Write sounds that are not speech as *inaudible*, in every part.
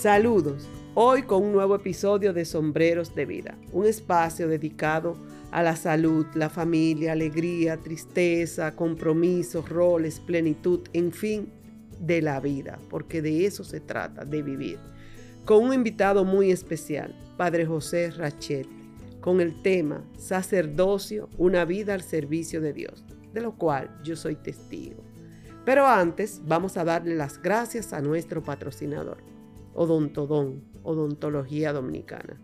Saludos, hoy con un nuevo episodio de Sombreros de Vida, un espacio dedicado a la salud, la familia, alegría, tristeza, compromisos, roles, plenitud, en fin, de la vida, porque de eso se trata, de vivir. Con un invitado muy especial, Padre José Rachet, con el tema Sacerdocio, una vida al servicio de Dios, de lo cual yo soy testigo. Pero antes vamos a darle las gracias a nuestro patrocinador Odontodón, Odontología Dominicana.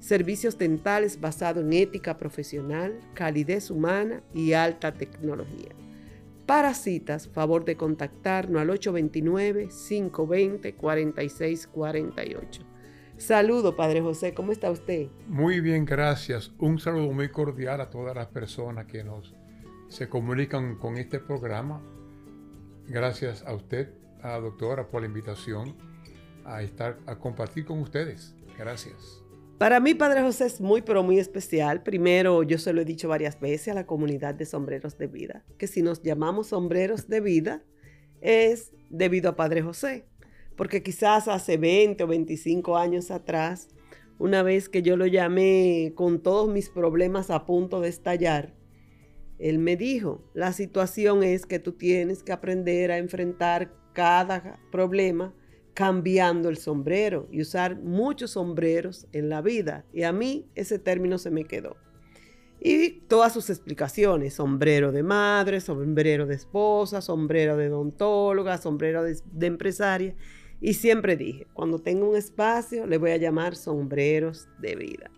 Servicios dentales basados en ética profesional, calidez humana y alta tecnología. Para citas, favor de contactarnos al 829-520-4648. Saludo, Padre José, ¿cómo está usted? Muy bien, gracias. Un saludo muy cordial a todas las personas que nos se comunican con este programa. Gracias a usted, a doctora, por la invitación a estar, a compartir con ustedes. Gracias. Para mí, Padre José, es muy, pero muy especial. Primero, yo se lo he dicho varias veces a la comunidad de sombreros de vida, que si nos llamamos sombreros de vida, es debido a Padre José. Porque quizás hace 20 o 25 años atrás, una vez que yo lo llamé con todos mis problemas a punto de estallar, él me dijo, la situación es que tú tienes que aprender a enfrentar cada problema cambiando el sombrero y usar muchos sombreros en la vida. Y a mí ese término se me quedó. Y todas sus explicaciones, sombrero de madre, sombrero de esposa, sombrero de odontóloga, sombrero de, empresaria. Y siempre dije, cuando tenga un espacio, le voy a llamar sombreros de vida.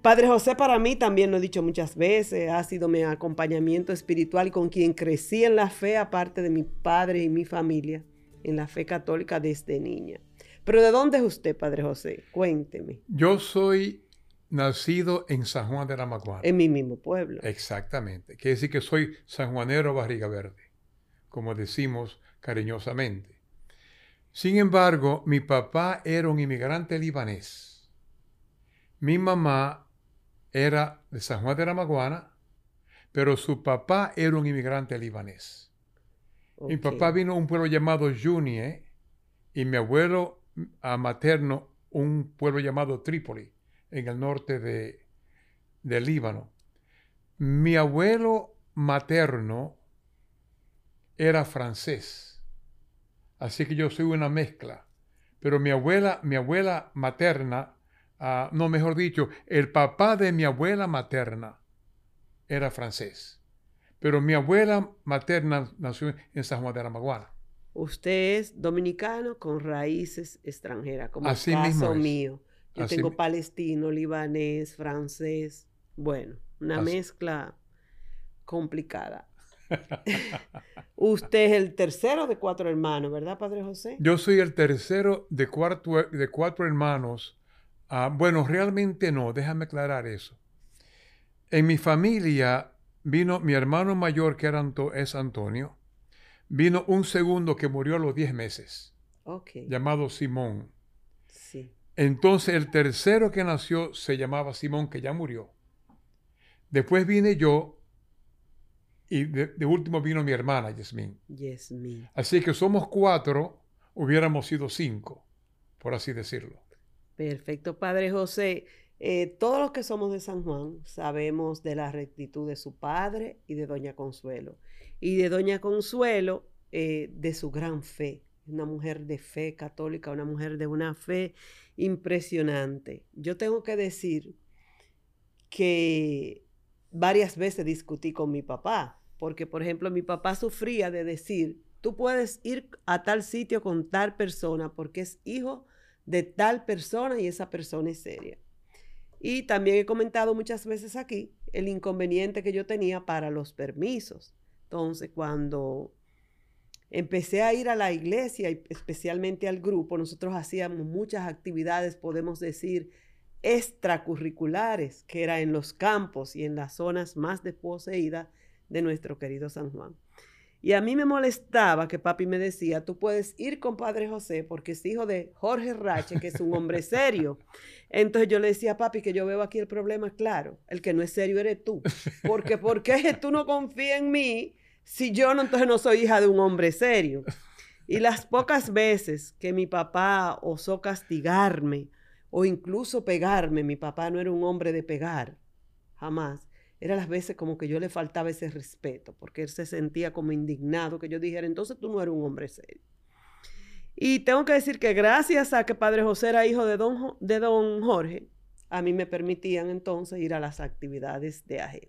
Padre José para mí también lo he dicho muchas veces, ha sido mi acompañamiento espiritual con quien crecí en la fe, aparte de mi padre y mi familia en la fe católica desde niña. Pero ¿de dónde es usted, Padre José? Cuénteme. Yo soy nacido en San Juan de la Maguana. En mi mismo pueblo. Exactamente. Quiere decir que soy sanjuanero barriga verde, como decimos cariñosamente. Sin embargo, mi papá era un inmigrante libanés. Mi mamá era de San Juan de la Maguana, pero su papá era un inmigrante libanés. Mi papá vino a un pueblo llamado Junie y mi abuelo materno un pueblo llamado Trípoli, en el norte de, Líbano. Mi abuelo materno era francés, así que yo soy una mezcla. Pero mi abuela, mi abuela materna, ah, no mejor dicho, el papá de mi abuela materna era francés. Pero mi abuela materna nació en San Juan de la Maguana. Usted es dominicano con raíces extranjeras, como Así el caso mío. Yo tengo palestino, libanés, francés. Bueno, una mezcla complicada. *laughs* Usted es el tercero de cuatro hermanos, ¿verdad, Padre José? Yo soy el tercero de, de cuatro hermanos. Ah, bueno, realmente no, déjame aclarar eso. En mi familia vino mi hermano mayor, que era es Antonio, vino un segundo que murió a los 10 meses, llamado Simón. Entonces el tercero que nació se llamaba Simón, que ya murió. Después vine yo y de, último vino mi hermana, Yasmín. Así que somos cuatro, hubiéramos sido cinco, por así decirlo. Perfecto, Padre José. Eh, todos los que somos de San Juan sabemos de la rectitud de su padre y de Doña Consuelo. Y de Doña Consuelo, eh, de su gran fe. Una mujer de fe católica, una mujer de una fe impresionante. Yo tengo que decir que varias veces discutí con mi papá, porque por ejemplo mi papá sufría de decir, tú puedes ir a tal sitio con tal persona porque es hijo de tal persona y esa persona es seria. Y también he comentado muchas veces aquí el inconveniente que yo tenía para los permisos. Entonces, cuando empecé a ir a la iglesia, y especialmente al grupo, nosotros hacíamos muchas actividades, podemos decir, extracurriculares, que era en los campos y en las zonas más desposeídas de nuestro querido San Juan. Y a mí me molestaba que papi me decía, tú puedes ir con Padre José porque es hijo de Jorge Rache, que es un hombre serio. Entonces yo le decía, papi, que yo veo aquí el problema claro. El que no es serio eres tú. Porque ¿por qué tú no confías en mí si yo no, entonces no soy hija de un hombre serio? Y las pocas veces que mi papá osó castigarme o incluso pegarme, mi papá no era un hombre de pegar, jamás. Eran las veces como que yo le faltaba ese respeto, porque él se sentía como indignado que yo dijera, entonces tú no eres un hombre serio. Y tengo que decir que gracias a que Padre José era hijo de don, de don Jorge, a mí me permitían entonces ir a las actividades de AG.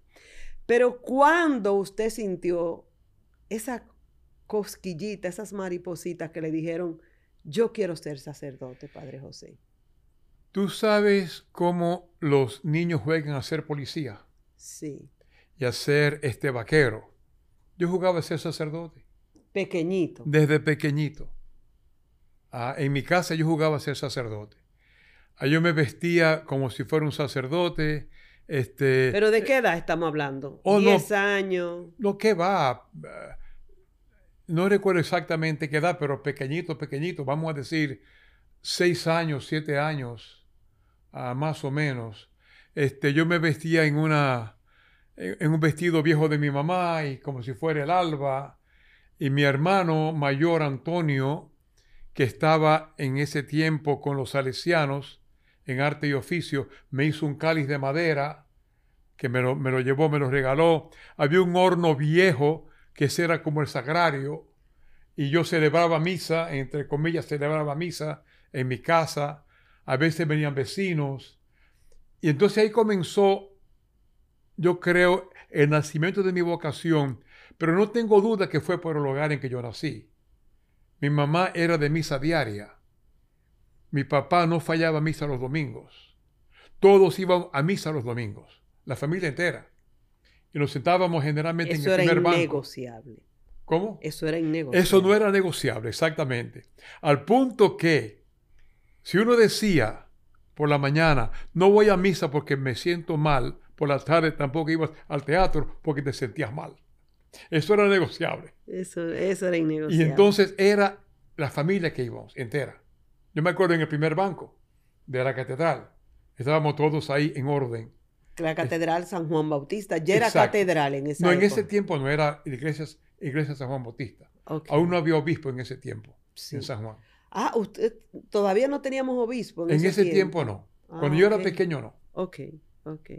Pero cuando usted sintió esa cosquillita, esas maripositas que le dijeron, yo quiero ser sacerdote, Padre José. ¿Tú sabes cómo los niños juegan a ser policía? Sí. Y a ser este vaquero. Yo jugaba a ser sacerdote. Pequeñito. Desde pequeñito. Ah, en mi casa yo jugaba a ser sacerdote. Ah, yo me vestía como si fuera un sacerdote. Este, ¿Pero de qué edad estamos hablando? Oh, ¿Diez años? Lo que va no recuerdo exactamente qué edad, pero pequeñito, pequeñito, vamos a decir seis años, siete años, uh, más o menos. Este, yo me vestía en una, en un vestido viejo de mi mamá y como si fuera el alba. Y mi hermano mayor Antonio, que estaba en ese tiempo con los salesianos en arte y oficio, me hizo un cáliz de madera que me lo, me lo llevó, me lo regaló. Había un horno viejo que era como el sagrario, y yo celebraba misa, entre comillas, celebraba misa en mi casa, a veces venían vecinos, y entonces ahí comenzó, yo creo, el nacimiento de mi vocación, pero no tengo duda que fue por el hogar en que yo nací. Mi mamá era de misa diaria. Mi papá no fallaba misa los domingos. Todos iban a misa los domingos, la familia entera. Y nos sentábamos generalmente en el primer era banco. innegociable. ¿Cómo? Eso era innegociable. Eso no era negociable, exactamente. Al punto que, si uno decía por la mañana, no voy a misa porque me siento mal, por la tarde tampoco ibas al teatro porque te sentías mal. Eso era negociable. Eso, eso era innegociable. Y entonces era la familia que íbamos, entera. Yo me acuerdo en el primer banco de la catedral. Estábamos todos ahí en orden. La catedral San Juan Bautista. Ya era Exacto. catedral en esa No, en ese tiempo no era iglesia, iglesia San Juan Bautista. Aún no había obispo en ese tiempo Sí. en San Juan. Ah, usted todavía no teníamos obispo en, En ese tiempo no. Ah, Cuando yo era pequeño no. Ok, ok.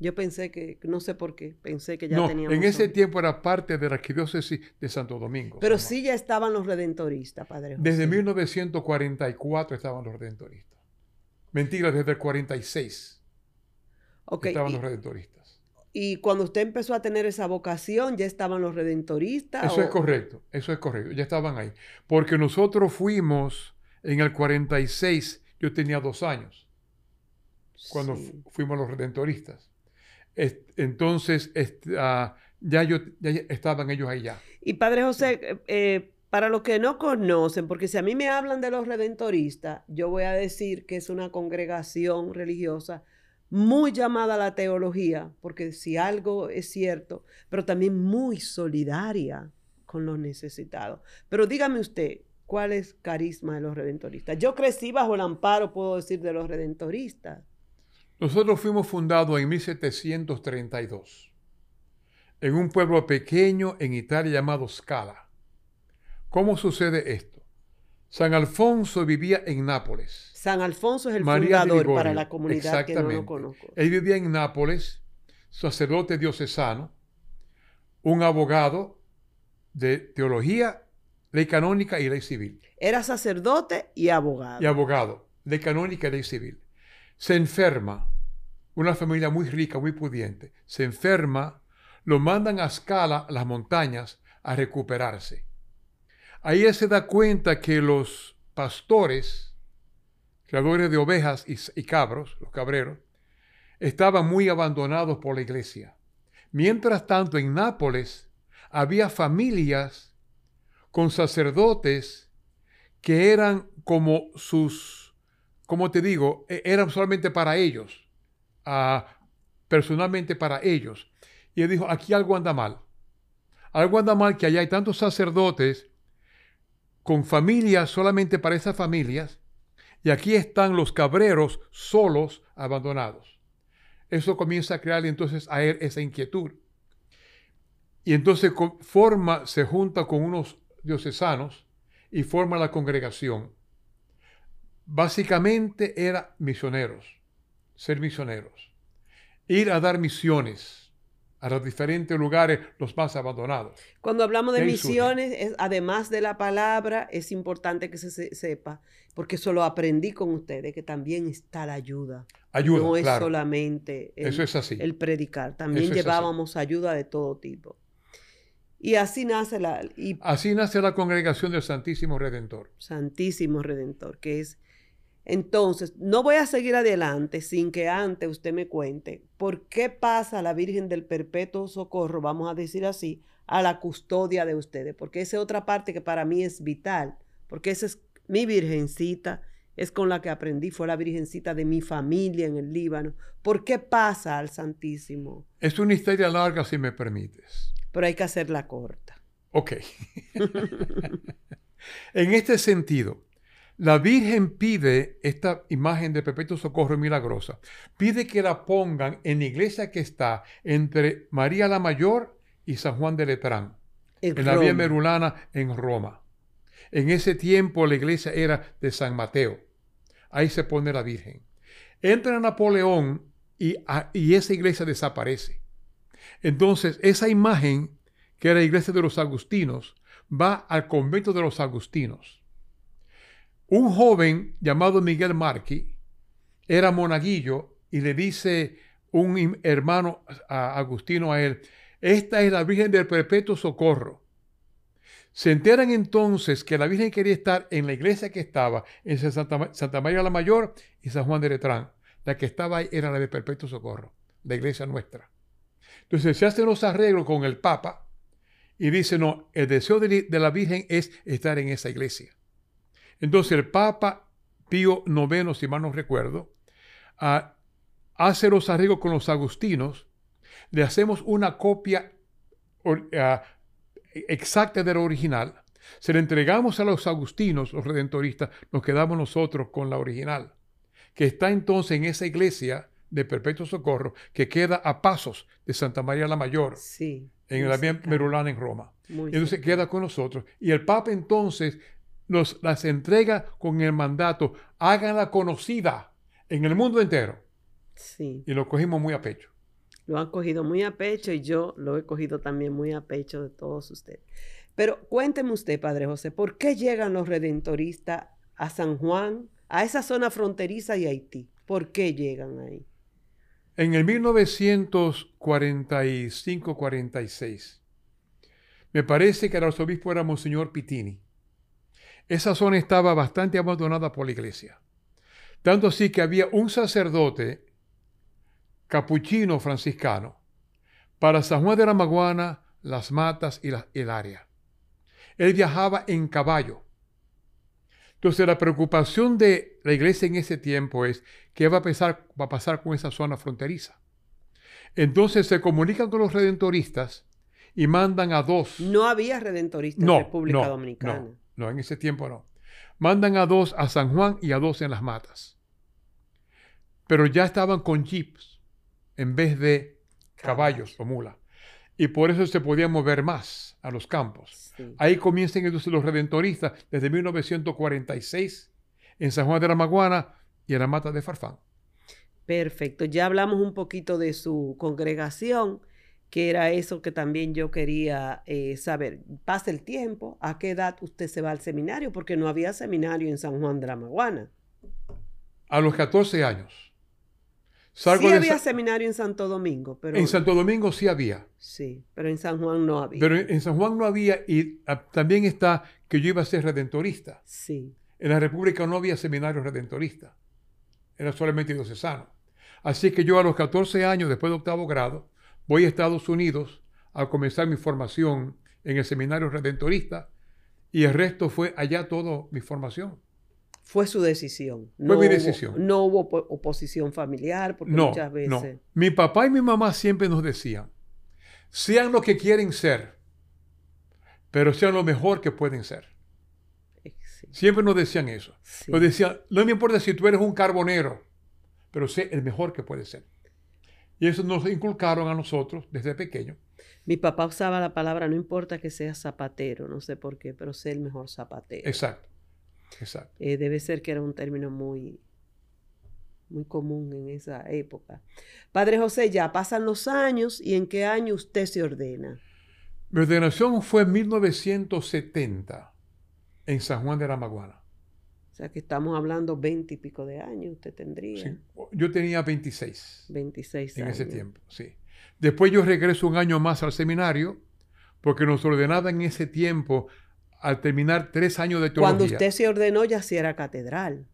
Yo pensé que, no sé por qué, pensé que ya No, teníamos. en ese obispo. tiempo era parte de la arquidiócesis de Santo Domingo. Pero sí ya estaban los redentoristas, Padre José. Desde 1944 estaban los redentoristas. Mentira, desde el 46 Ok, estaban y, los redentoristas. Y cuando usted empezó a tener esa vocación, ¿ya estaban los redentoristas? Eso o- es correcto, eso es correcto. Ya estaban ahí. Porque nosotros fuimos en el 46, yo tenía dos años, cuando Sí. fuimos los redentoristas. Est- entonces, est- ah, ya, yo, ya estaban ellos ahí ya. Y Padre José, eh, eh, para los que no conocen, porque si a mí me hablan de los redentoristas, yo voy a decir que es una congregación religiosa muy llamada a la teología, porque si algo es cierto, pero también muy solidaria con los necesitados. Pero dígame usted, ¿cuál es carisma de los redentoristas? Yo crecí bajo el amparo, puedo decir, de los redentoristas. Nosotros fuimos fundados en 1732 en un pueblo pequeño en Italia llamado Scala. ¿Cómo sucede esto? San Alfonso vivía en Nápoles. San Alfonso es el María fundador para la comunidad que no lo conozco. Él vivía en Nápoles, sacerdote diocesano, un abogado de teología, ley canónica y ley civil. Era sacerdote y abogado. Y abogado, ley canónica y ley civil. Se enferma, una familia muy rica, muy pudiente, se enferma, lo mandan a Scala, a las montañas, a recuperarse. Ahí él se da cuenta que los pastores, creadores de ovejas y, cabros, los cabreros, estaban muy abandonados por la iglesia. Mientras tanto, en Nápoles había familias con sacerdotes que eran como sus, como te digo, e- eran solamente para ellos, ah, personalmente para ellos. Y él dijo, aquí algo anda mal. Algo anda mal que allá hay tantos sacerdotes con familias solamente para esas familias, y aquí están los cabreros solos, abandonados. Eso comienza a crearle entonces a él esa inquietud. Y entonces forma, se junta con unos diocesanos y forma la congregación. Básicamente era misioneros, ser misioneros, ir a dar misiones a los diferentes lugares, los más abandonados. Cuando hablamos de misiones, es, además de la palabra, es importante que se, sepa, porque eso lo aprendí con ustedes, que también está la ayuda. Ayuda, No es solamente el, eso es así. el predicar, también llevábamos ayuda de todo tipo. Y así nace la... Y, así nace la congregación del Santísimo Redentor. Santísimo Redentor, que es entonces, no voy a seguir adelante sin que antes usted me cuente por qué pasa la Virgen del Perpetuo Socorro, vamos a decir así, a la custodia de ustedes, porque esa es otra parte que para mí es vital, porque esa es mi virgencita, es con la que aprendí, fue la virgencita de mi familia en el Líbano. ¿Por qué pasa al Santísimo? Es una historia larga, si me permites. Pero hay que hacerla corta. Ok. *laughs* en este sentido, la Virgen pide esta imagen de Perpetuo Socorro Milagrosa, pide que la pongan en la iglesia que está entre María la Mayor y San Juan de Letrán, en, la Vía Merulana en Roma. En ese tiempo la iglesia era de San Mateo. Ahí se pone la Virgen. Entra Napoleón y, y esa iglesia desaparece. Entonces, esa imagen, que era la iglesia de los agustinos, va al convento de los agustinos un joven llamado Miguel Marqui era monaguillo y le dice un hermano agustino a él, esta es la Virgen del Perpetuo Socorro. Se enteran entonces que la Virgen quería estar en la iglesia que estaba, en Santa, María la Mayor y San Juan de Letrán. La que estaba ahí era la de Perpetuo Socorro, la iglesia nuestra. Entonces se hacen los arreglos con el Papa y dice, no, el deseo de la Virgen es estar en esa iglesia. Entonces el Papa Pío IX, si mal no recuerdo, ah, hace los arreglos con los agustinos, le hacemos una copia ah, exacta de la original, se la entregamos a los agustinos, los redentoristas, nos quedamos nosotros con la original, que está entonces en esa iglesia de Perpetuo Socorro, que queda a pasos de Santa María la Mayor, en la Merulana en Roma. entonces queda con nosotros. Y el Papa entonces nos las entrega con el mandato, háganla conocida en el mundo entero. Sí. Y lo cogimos muy a pecho. Lo han cogido muy a pecho y yo lo he cogido también muy a pecho de todos ustedes. Pero cuénteme usted, Padre José, ¿por qué llegan los redentoristas a San Juan, a esa zona fronteriza y Haití? ¿Por qué llegan ahí? En el 1945-46, me parece que el arzobispo era Monseñor Pitini. Esa zona estaba bastante abandonada por la iglesia. Tanto así que había un sacerdote capuchino franciscano para San Juan de la Maguana, las matas y el área. Él viajaba en caballo. Entonces la preocupación de la iglesia en ese tiempo es qué va a pasar, va a pasar con esa zona fronteriza. Entonces se comunican con los redentoristas y mandan a dos. No había redentoristas en República Dominicana. No, en ese tiempo no. Mandan a dos a San Juan y a dos en las matas. Pero ya estaban con jeeps en vez de caballos o mulas. Y por eso se podían mover más a los campos. Ahí comienzan entonces los redentoristas desde 1946 en San Juan de la Maguana y en la mata de Farfán. Perfecto. Ya hablamos un poquito de su congregación que era eso que también yo quería eh, saber. Pasa el tiempo, ¿a qué edad usted se va al seminario? Porque no había seminario en San Juan de la Maguana. A los 14 años. sí había seminario en Santo Domingo, pero... En Santo Domingo sí había. Sí, pero en San Juan no había. Pero en San Juan no había y ah, también está que yo iba a ser redentorista. Sí. En la República no había seminario redentorista. Era solamente diocesano. Así que yo a los 14 años, después de octavo grado, Voy a Estados Unidos a comenzar mi formación en el seminario redentorista y el resto fue allá toda mi formación. Fue su decisión. Fue mi decisión. no hubo oposición familiar porque muchas veces... No. Mi papá y mi mamá siempre nos decían, sean lo que quieren ser, pero sean lo mejor que pueden ser. Siempre nos decían eso. Nos decían, no me importa si tú eres un carbonero, pero sé el mejor que puedes ser. Y eso nos inculcaron a nosotros desde pequeño. Mi papá usaba la palabra, no importa que sea zapatero, no sé por qué, pero sé el mejor zapatero. Exacto, exacto. Eh, debe ser que era un término muy, muy común en esa época. Padre José, ya pasan los años y en qué año usted se ordena. Mi ordenación fue en 1970 en San Juan de la Maguana. O sea que estamos hablando veinte y pico de años, usted tendría. Sí, yo tenía 26. 26 en años. ese tiempo, sí. Después yo regreso un año más al seminario porque nos ordenaba en ese tiempo al terminar tres años de teología. Cuando usted se ordenó ya sí era catedral.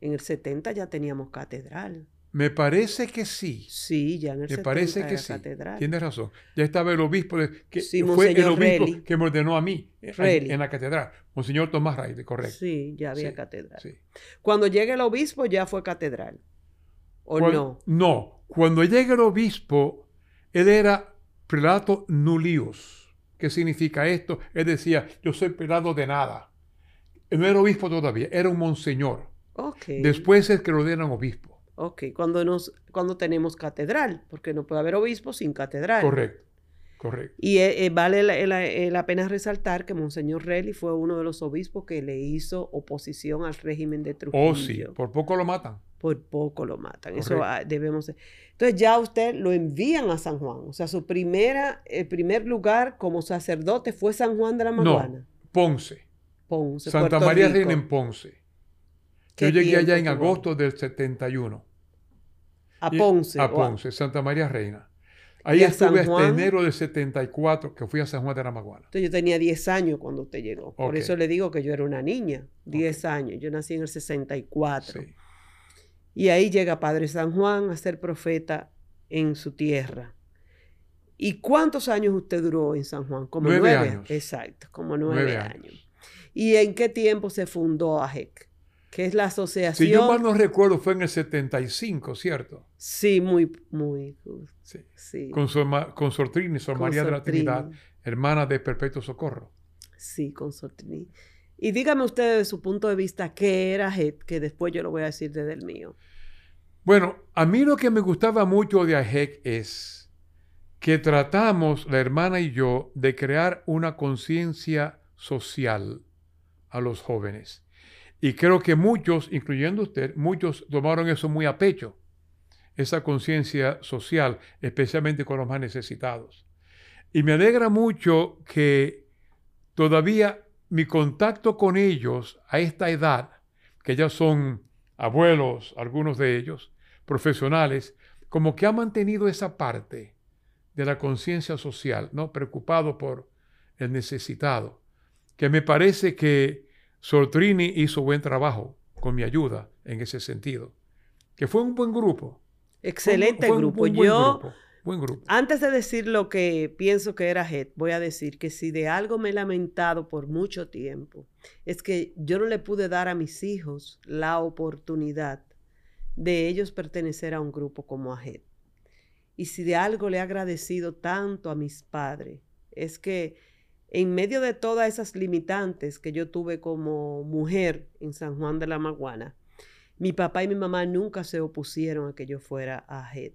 En el 70 ya teníamos catedral. Me parece que sí. Sí, ya en el Me 70 parece que era sí. catedral. Tienes razón. Ya estaba el obispo de- que Sí, fue el obispo Relly. que me ordenó a mí en, Relly. en la catedral. Monseñor Tomás Raide, correcto. Sí, ya había Sí, catedral. sí. Cuando llegue el obispo ya fue catedral. ¿O no? No. Cuando llega el obispo, él era prelato nullius. ¿Qué significa esto? Él decía, yo soy prelado de nada. No era obispo todavía, era un monseñor. Ok. Después es que lo ordenan obispo. Ok, cuando, nos, cuando tenemos catedral, porque no puede haber obispo sin catedral. Correcto, correcto. Y eh, eh, vale la, la- eh, la pena resaltar que Monseñor Relly fue uno de los obispos que le hizo oposición al régimen de Trujillo. Oh, sí, por poco lo matan. Por poco lo matan. Eso ah, debemos. Entonces ya usted lo envían a San Juan. O sea, su primera, el primer lugar como sacerdote fue San Juan de la Maguana. No, Ponce. Ponce, Santa Puerto María. Reina en Ponce. ¿Qué Yo llegué allá en agosto del 71. A Y- Ponce. A Ponce, Santa María Reina. Ahí ¿Y a estuve hasta enero del 74, que fui a San Juan de la Maguana. Entonces yo tenía 10 años cuando usted llegó. Por eso le digo que yo era una niña. 10 años. Yo nací en el 64. Sí. Y ahí llega Padre San Juan a ser profeta en su tierra. ¿Y cuántos años usted duró en San Juan? Como Nueve nueve, años. Exacto, como nueve, Nueve años. años. ¿Y en qué tiempo se fundó AJEC? Que es la asociación. Si yo mal no recuerdo, fue en el 75, ¿cierto? Sí, muy, muy. Sí. Sí. Con, Sor, con Sor Trini, Sor Con María de la Trini. Trinidad, hermana de Perpetuo Socorro. Sí, con Sor Trini. Y dígame usted desde su punto de vista qué era AJEC, que después yo lo voy a decir desde el mío. Bueno, a mí lo que me gustaba mucho de AJEC es que tratamos, la hermana y yo, de crear una conciencia social a los jóvenes. Y creo que muchos, incluyendo usted, muchos tomaron eso muy a pecho, esa conciencia social, especialmente con los más necesitados. Y me alegra mucho que todavía mi contacto con ellos a esta edad, que ya son abuelos, algunos de ellos, profesionales, como que ha mantenido esa parte de la conciencia social, ¿no? Preocupado por el necesitado, que me parece que Sortrini hizo buen trabajo con mi ayuda en ese sentido, que fue un buen grupo. Excelente Fue un- grupo. un buen yo, grupo, buen grupo. Antes de decir lo que pienso que era JET, voy a decir que si de algo me he lamentado por mucho tiempo, es que yo no le pude dar a mis hijos la oportunidad de ellos pertenecer a un grupo como AJET. Y si de algo le he agradecido tanto a mis padres, es que en medio de todas esas limitantes que yo tuve como mujer en San Juan de la Maguana, mi papá y mi mamá nunca se opusieron a que yo fuera a JET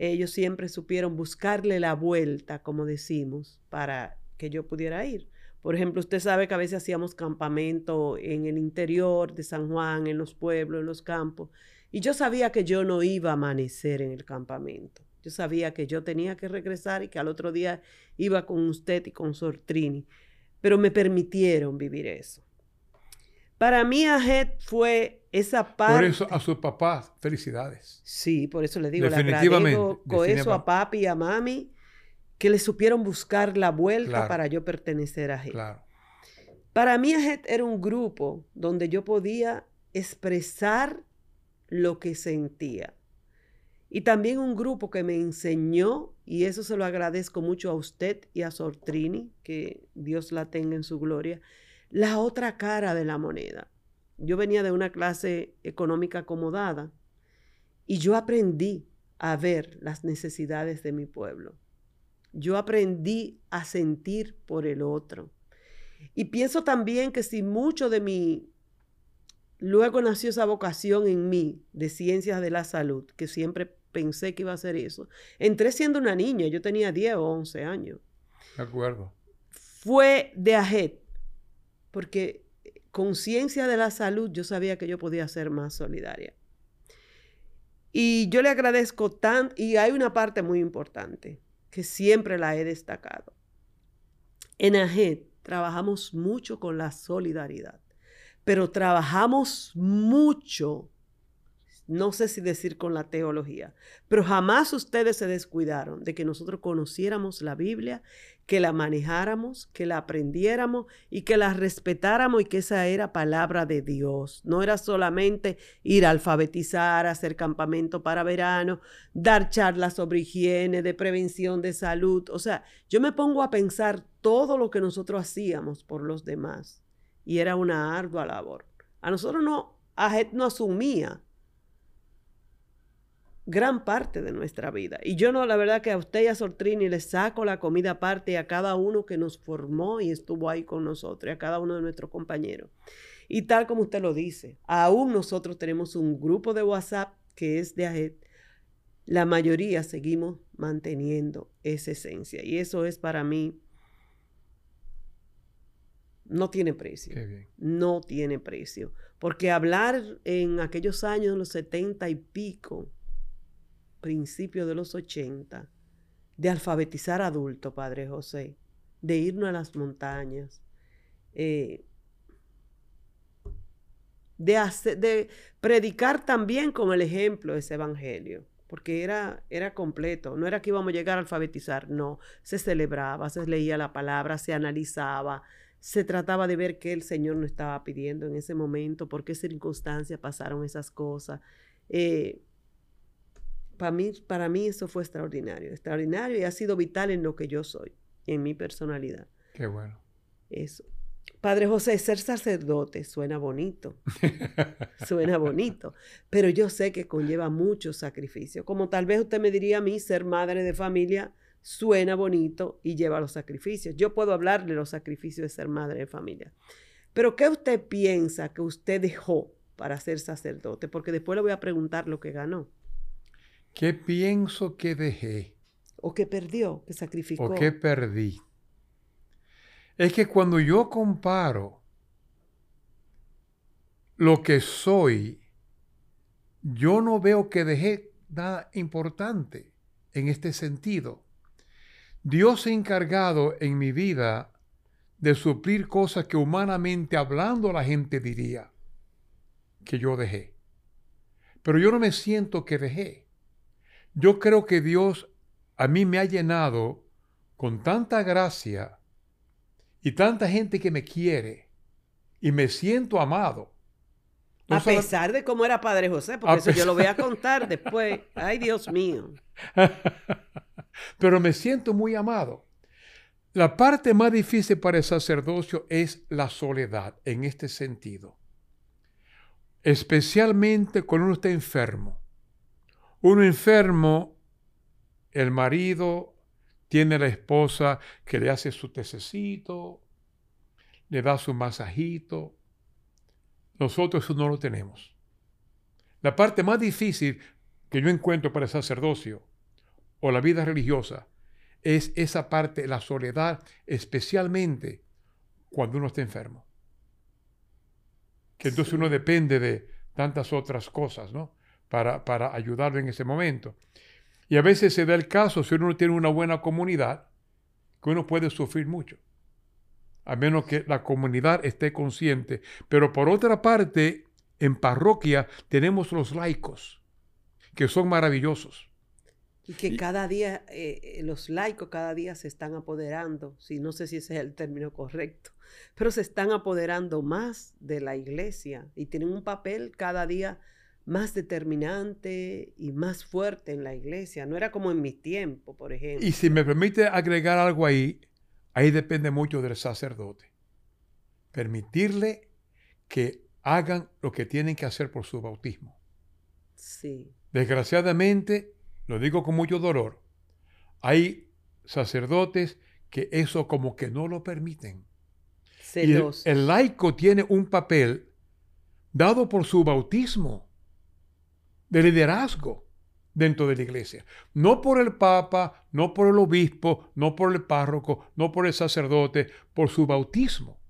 ellos siempre supieron buscarle la vuelta, como decimos, para que yo pudiera ir. Por ejemplo, usted sabe que a veces hacíamos campamento en el interior de San Juan, en los pueblos, en los campos, y yo sabía que yo no iba a amanecer en el campamento. Yo sabía que yo tenía que regresar y que al otro día iba con usted y con Sor Trini, pero me permitieron vivir eso. Para mí, Ajet fue esa parte. Por eso a sus papás, felicidades. Sí, por eso le digo, le Definitivamente, agradezco eso a papi y a mami, que le supieron buscar la vuelta Claro. para yo pertenecer a JET. Claro. Para mí JET era un grupo donde yo podía expresar lo que sentía. Y también un grupo que me enseñó, y eso se lo agradezco mucho a usted y a Sortrini, que Dios la tenga en su gloria, la otra cara de la moneda. Yo venía de una clase económica acomodada y yo aprendí a ver las necesidades de mi pueblo. Yo aprendí a sentir por el otro. Y pienso también que si mucho de mi... Luego nació esa vocación en mí de ciencias de la salud, que siempre pensé que iba a hacer eso. Entré siendo una niña, yo tenía 10 o 11 años. De acuerdo. Fue de AJET, porque conciencia de la salud, yo sabía que yo podía ser más solidaria. Y yo le agradezco tanto, y hay una parte muy importante que siempre la he destacado. En AGET trabajamos mucho con la solidaridad, pero trabajamos mucho no sé si decir con la teología, pero jamás ustedes se descuidaron de que nosotros conociéramos la Biblia, que la manejáramos, que la aprendiéramos y que la respetáramos y que esa era palabra de Dios. No era solamente ir a alfabetizar, hacer campamento para verano, dar charlas sobre higiene, de prevención de salud. O sea, yo me pongo a pensar todo lo que nosotros hacíamos por los demás y era una ardua labor. A nosotros no, no asumía gran parte de nuestra vida. Y yo no, la verdad que a usted y a Sortrini le saco la comida aparte a cada uno que nos formó y estuvo ahí con nosotros, y a cada uno de nuestros compañeros. Y tal como usted lo dice, aún nosotros tenemos un grupo de WhatsApp que es de AED. La mayoría seguimos manteniendo esa esencia. Y eso es para mí, no tiene precio. No tiene precio. Porque hablar en aquellos años, los setenta y pico, principios de los 80, de alfabetizar adultos, Padre José, de irnos a las montañas, eh, de, de predicar también con el ejemplo ese evangelio, porque era, era completo, no era que íbamos a llegar a alfabetizar, no, se celebraba, se leía la palabra, se analizaba, se trataba de ver qué el Señor nos estaba pidiendo en ese momento, por qué circunstancias pasaron esas cosas. Eh, para mí, para mí eso fue extraordinario, extraordinario y ha sido vital en lo que yo soy, en mi personalidad. Qué bueno. Eso. Padre José, ser sacerdote suena bonito, *laughs* suena bonito, pero yo sé que conlleva mucho sacrificio. Como tal vez usted me diría a mí, ser madre de familia suena bonito y lleva los sacrificios. Yo puedo hablar de los sacrificios de ser madre de familia. Pero ¿qué usted piensa que usted dejó para ser sacerdote? Porque después le voy a preguntar lo que ganó. ¿Qué pienso que dejé? O que perdió, que sacrificó. O que perdí. Es que cuando yo comparo lo que soy, yo no veo que dejé nada importante en este sentido. Dios se ha encargado en mi vida de suplir cosas que humanamente hablando la gente diría que yo dejé. Pero yo no me siento que dejé. Yo creo que Dios a mí me ha llenado con tanta gracia y tanta gente que me quiere y me siento amado. a pesar de cómo era Padre José, porque eso yo lo voy a contar después. *laughs* Ay, Dios mío. Pero me siento muy amado. La parte más difícil para el sacerdocio es la soledad en este sentido. Especialmente cuando uno está enfermo. Uno enfermo, el marido tiene la esposa que le hace su tececito, le da su masajito. Nosotros eso no lo tenemos. La parte más difícil que yo encuentro para el sacerdocio o la vida religiosa es esa parte, la soledad, especialmente cuando uno está enfermo. Que entonces uno depende de tantas otras cosas, ¿no? Para, para ayudarlo en ese momento. Y a veces se da el caso, si uno no tiene una buena comunidad, que uno puede sufrir mucho, a menos que la comunidad esté consciente. Pero por otra parte, en parroquia tenemos los laicos, que son maravillosos. Y que cada día, eh, eh, los laicos cada día se están apoderando, si no sé si ese es el término correcto, pero se están apoderando más de la iglesia y tienen un papel cada día más determinante y más fuerte en la iglesia. No era como en mi tiempo, por ejemplo. Y si me permite agregar algo ahí, ahí depende mucho del sacerdote. Permitirle que hagan lo que tienen que hacer por su bautismo. Sí. Desgraciadamente, lo digo con mucho dolor, hay sacerdotes que eso como que no lo permiten. el laico tiene un papel dado por su bautismo de liderazgo. dentro de la iglesia. No por el papa, no por el obispo, no por el párroco, no por el sacerdote, por su bautismo.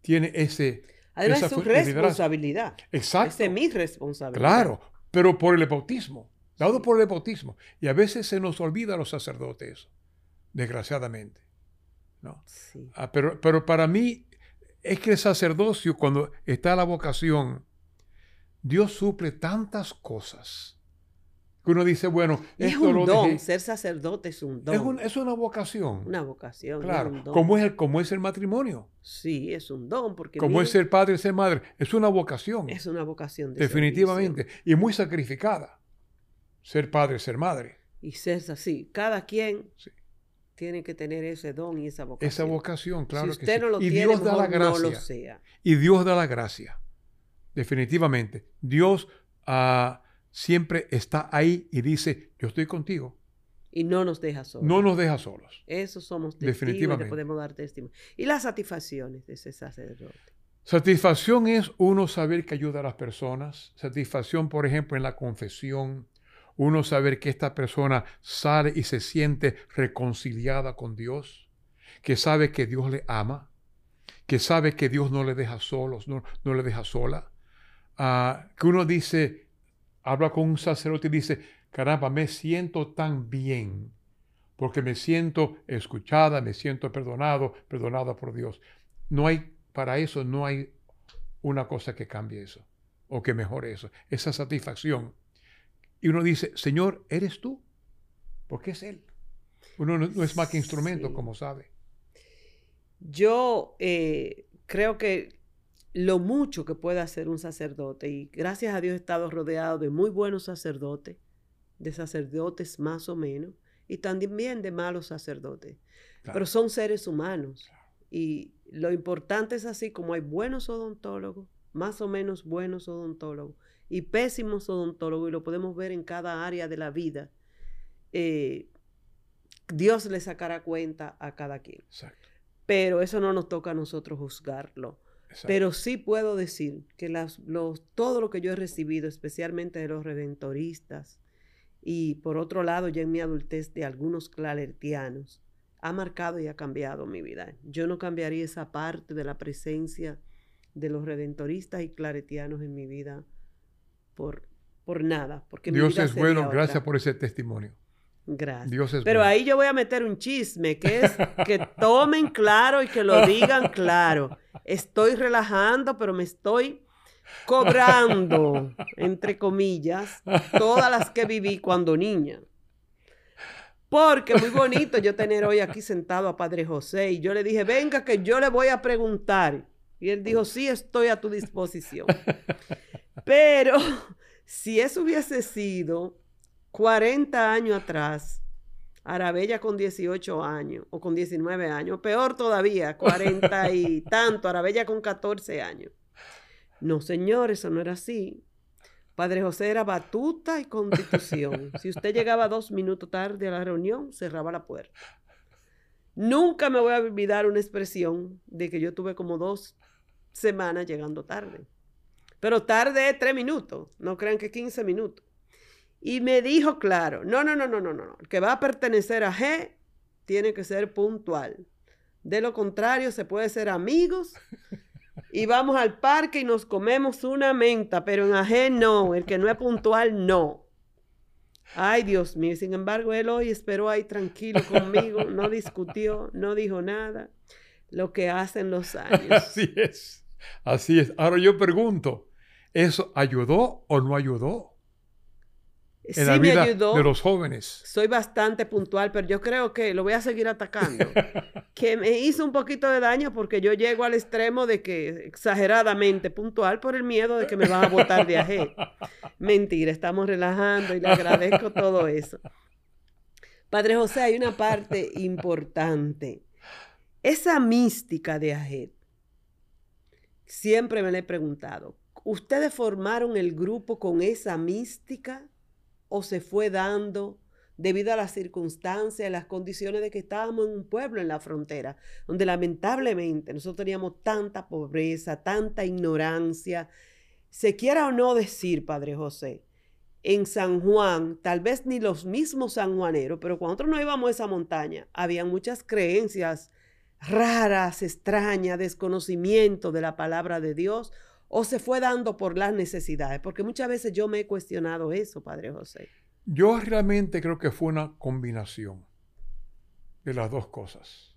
Tiene ese... Además, es su responsabilidad. Exacto. Es mi responsabilidad. Claro, pero por el bautismo, dado por el bautismo. Y a veces se nos olvida a los sacerdotes, desgraciadamente. ¿no? Ah, pero, pero para mí es que el sacerdocio, cuando está la vocación, Dios suple tantas cosas. Que uno dice, bueno, es un don. Ser sacerdote es un don. Es, una vocación. Una vocación. Claro. Como, es el, como es el matrimonio. Sí, es un don. Porque como es ser padre ser madre. Es una vocación. Es una vocación. De Definitivamente. Y muy sacrificada. Ser padre, ser madre. Y ser así. Cada quien tiene que tener ese don y esa vocación. Esa vocación, claro si usted no lo y tiene, Dios da la gracia. No lo sea. Y Dios da la gracia. Definitivamente. Dios uh, siempre está ahí y dice, yo estoy contigo. Y no nos deja solos. No nos deja solos. Eso somos testigos Definitivamente. podemos dar testimonio. Y las satisfacciones de ese sacerdote. Satisfacción es uno saber que ayuda a las personas. Satisfacción, por ejemplo, en la confesión uno saber que esta persona sale y se siente reconciliada con Dios, que sabe que Dios le ama, que sabe que Dios no le deja solos, no, no le deja sola, que uno dice, habla con un sacerdote y dice, caramba, me siento tan bien, porque me siento escuchada, me siento perdonado, perdonada por Dios. No hay, para eso no hay una cosa que cambie eso o que mejore eso, esa satisfacción y uno dice, Señor, ¿eres tú? Porque es Él. Uno no, es más que instrumento, como sabe. Yo eh, creo que lo mucho que puede hacer un sacerdote, y gracias a Dios he estado rodeado de muy buenos sacerdotes, de sacerdotes más o menos, y también de malos sacerdotes. Pero son seres humanos. Y lo importante es así como hay buenos odontólogos, más o menos buenos odontólogos, y pésimos odontólogos, y lo podemos ver en cada área de la vida, eh, Dios le sacará cuenta a cada quien. Pero eso no nos toca a nosotros juzgarlo. Pero sí puedo decir que las, los, todo lo que yo he recibido, especialmente de los redentoristas, y por otro lado ya en mi adultez de algunos claretianos, ha marcado y ha cambiado mi vida. Yo no cambiaría esa parte de la presencia de los redentoristas y claretianos en mi vida por, por nada. Porque Dios es bueno, gracias por ese testimonio. Gracias. Dios es Pero ahí yo voy a meter un chisme, que es que tomen claro y que lo digan claro. Estoy relajando, pero me estoy cobrando, entre comillas, todas las que viví cuando niña. Porque muy bonito yo tener hoy aquí sentado a Padre José y yo le dije, venga que yo le voy a preguntar. Y él dijo, sí, estoy a tu disposición. Pero si eso hubiese sido 40 años atrás, Arabella con 18 años o con 19 años, peor todavía, *laughs* 40 y tanto, Arabella con 14 años. No, señor, eso no era así. Padre José era batuta y constitución. *laughs* Si usted llegaba dos minutos tarde a la reunión, cerraba la puerta. Nunca me voy a olvidar una expresión de que yo tuve como dos semanas llegando tarde. Pero tarde tres minutos, no crean que 15 minutos. Y me dijo claro, no, no, no, no, no, no, el que va a pertenecer a G tiene que ser puntual. De lo contrario, se puede ser amigos *laughs* y vamos al parque y nos comemos una menta, pero en AG no, el que no es puntual no. Ay, Dios mío, sin embargo, él hoy esperó ahí tranquilo conmigo, no *laughs* discutió, no dijo nada. Lo que hacen los *laughs* años. Así es, así es. Ahora yo pregunto, ¿Eso ayudó o no ayudó? En la vida de los jóvenes. Soy bastante puntual, pero yo creo que lo voy a seguir atacando. *laughs* que me hizo un poquito de daño porque yo llego al extremo de que exageradamente puntual por el miedo de que me van a botar de AG. *laughs* Mentira, estamos relajando y le agradezco todo eso. Padre José, hay una parte *laughs* importante. Esa mística de AG, siempre me la he preguntado. ¿Ustedes formaron el grupo con esa mística o se fue dando debido a las circunstancias, las condiciones de que estábamos en un pueblo en la frontera, donde lamentablemente nosotros teníamos tanta pobreza, tanta ignorancia? Se quiera o no decir, Padre José, en San Juan, tal vez ni los mismos sanjuaneros, pero cuando nosotros no íbamos a esa montaña, había muchas creencias raras, extrañas, desconocimiento de la palabra de Dios, o se fue dando por las necesidades, porque muchas veces yo me he cuestionado eso, Padre José. Yo realmente creo que fue una combinación de las dos cosas.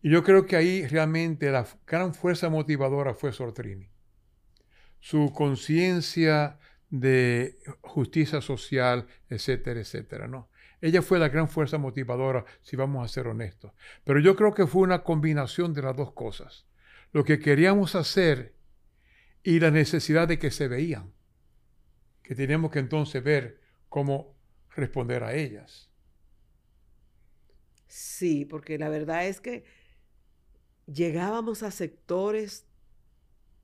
Y yo creo que ahí realmente la gran fuerza motivadora fue Sortrini. Su conciencia de justicia social, etcétera, etcétera, ¿no? Ella fue la gran fuerza motivadora, si vamos a ser honestos. Pero yo creo que fue una combinación de las dos cosas. Lo que queríamos hacer y la necesidad de que se veían. Que teníamos que entonces ver cómo responder a ellas. Sí, porque la verdad es que llegábamos a sectores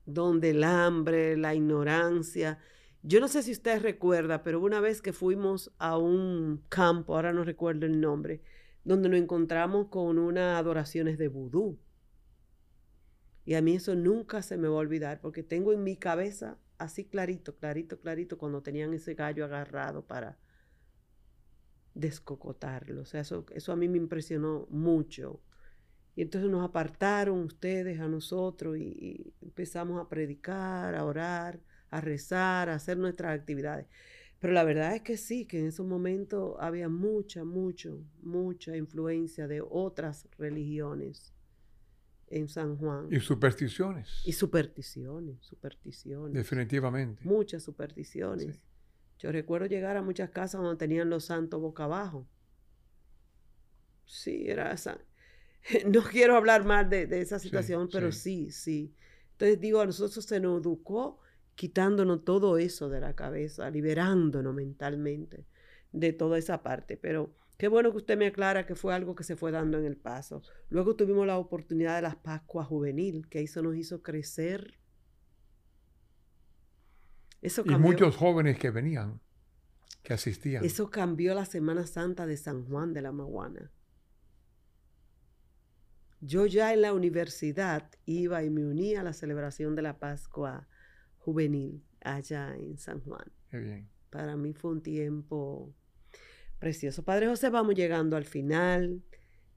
donde el hambre, la ignorancia, yo no sé si usted recuerda, pero una vez que fuimos a un campo, ahora no recuerdo el nombre, donde nos encontramos con unas adoraciones de vudú. Y a mí eso nunca se me va a olvidar, porque tengo en mi cabeza así clarito, clarito, clarito, cuando tenían ese gallo agarrado para descocotarlo. O sea, eso, eso a mí me impresionó mucho. Y entonces nos apartaron ustedes a nosotros y empezamos a predicar, a orar a rezar, a hacer nuestras actividades. Pero la verdad es que sí, que en esos momentos había mucha, mucho, mucha influencia de otras religiones en San Juan. Y supersticiones. Y supersticiones, supersticiones. Definitivamente. Muchas supersticiones. Yo recuerdo llegar a muchas casas donde tenían los santos boca abajo. Sí, era esa. *laughs* No quiero hablar más de, esa situación, pero sí. sí, Entonces digo, a nosotros se nos educó quitándonos todo eso de la cabeza, liberándonos mentalmente de toda esa parte. Pero qué bueno que usted me aclara que fue algo que se fue dando en el paso. Luego tuvimos la oportunidad de las Pascuas Juvenil, que eso nos hizo crecer. Eso y muchos jóvenes que venían, que asistían. Eso cambió la Semana Santa de San Juan de la Maguana. Yo ya en la universidad iba y me unía a la celebración de la Pascua juvenil allá en San Juan. Qué bien. Para mí fue un tiempo precioso. Padre José, vamos llegando al final.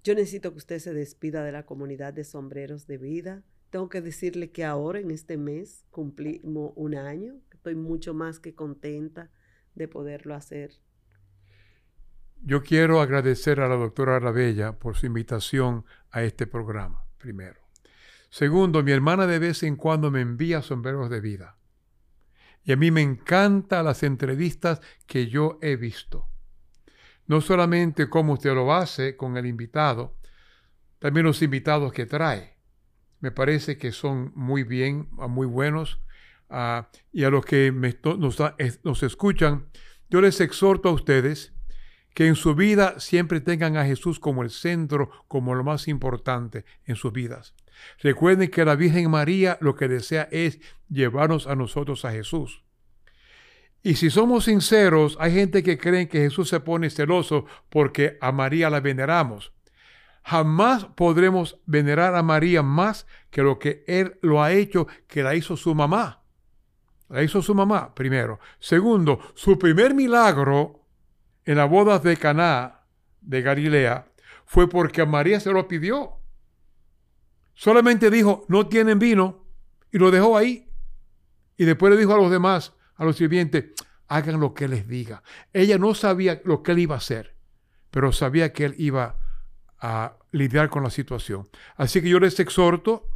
Yo necesito que usted se despida de la comunidad de sombreros de vida. Tengo que decirle que ahora, en este mes, cumplimos un año. Estoy mucho más que contenta de poderlo hacer. Yo quiero agradecer a la doctora Arabella por su invitación a este programa, primero. Segundo, mi hermana de vez en cuando me envía sombreros de vida. Y a mí me encantan las entrevistas que yo he visto. No solamente cómo usted lo hace con el invitado, también los invitados que trae. Me parece que son muy bien, muy buenos. Ah, y a los que nos, nos escuchan, yo les exhorto a ustedes que en su vida siempre tengan a Jesús como el centro, como lo más importante en sus vidas. Recuerden que la Virgen María lo que desea es llevarnos a nosotros a Jesús. Y si somos sinceros, hay gente que cree que Jesús se pone celoso porque a María la veneramos. Jamás podremos venerar a María más que lo que Él lo ha hecho, que la hizo su mamá. La hizo su mamá, primero. Segundo, su primer milagro en la boda de Caná de Galilea fue porque María se lo pidió. Solamente dijo, no tienen vino, y lo dejó ahí. Y después le dijo a los demás, a los sirvientes, hagan lo que les diga. Ella no sabía lo que él iba a hacer, pero sabía que él iba a lidiar con la situación. Así que yo les exhorto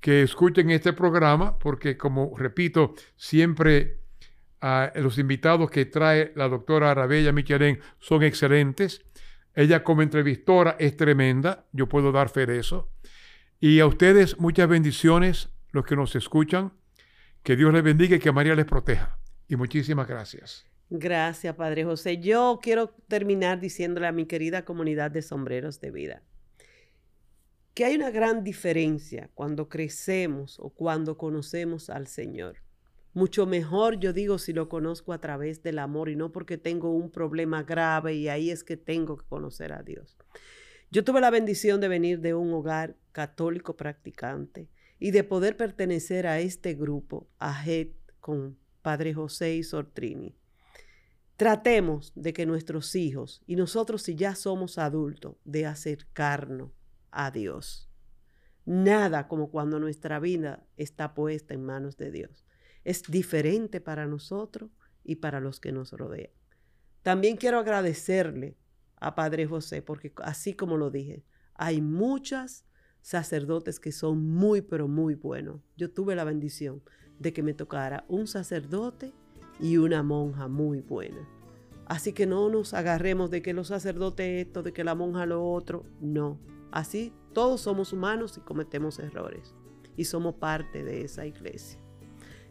que escuchen este programa, porque como repito, siempre ah, los invitados que trae la doctora Arabella Michelén son excelentes. Ella como entrevistora es tremenda, yo puedo dar fe de eso. Y a ustedes muchas bendiciones, los que nos escuchan. Que Dios les bendiga y que María les proteja. Y muchísimas gracias. Gracias, Padre José. Yo quiero terminar diciéndole a mi querida comunidad de sombreros de vida que hay una gran diferencia cuando crecemos o cuando conocemos al Señor. Mucho mejor yo digo si lo conozco a través del amor y no porque tengo un problema grave y ahí es que tengo que conocer a Dios. Yo tuve la bendición de venir de un hogar católico practicante y de poder pertenecer a este grupo, a con Padre José y Sortrini. Tratemos de que nuestros hijos y nosotros si ya somos adultos, de acercarnos a Dios. Nada como cuando nuestra vida está puesta en manos de Dios. Es diferente para nosotros y para los que nos rodean. También quiero agradecerle a Padre José porque así como lo dije, hay muchas sacerdotes que son muy, pero muy buenos. Yo tuve la bendición de que me tocara un sacerdote y una monja muy buena. Así que no nos agarremos de que los sacerdotes esto, de que la monja lo otro. No. Así todos somos humanos y cometemos errores. Y somos parte de esa iglesia.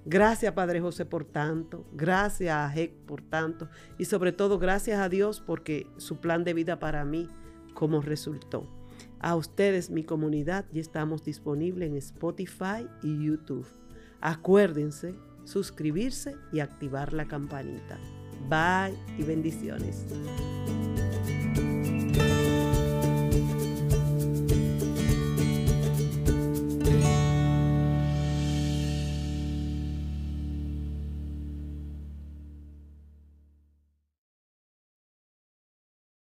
Gracias Padre José por tanto, gracias a Jec por tanto y sobre todo gracias a Dios porque su plan de vida para mí como resultó. A ustedes, mi comunidad, ya estamos disponibles en Spotify y YouTube. Acuérdense suscribirse y activar la campanita. Bye y bendiciones.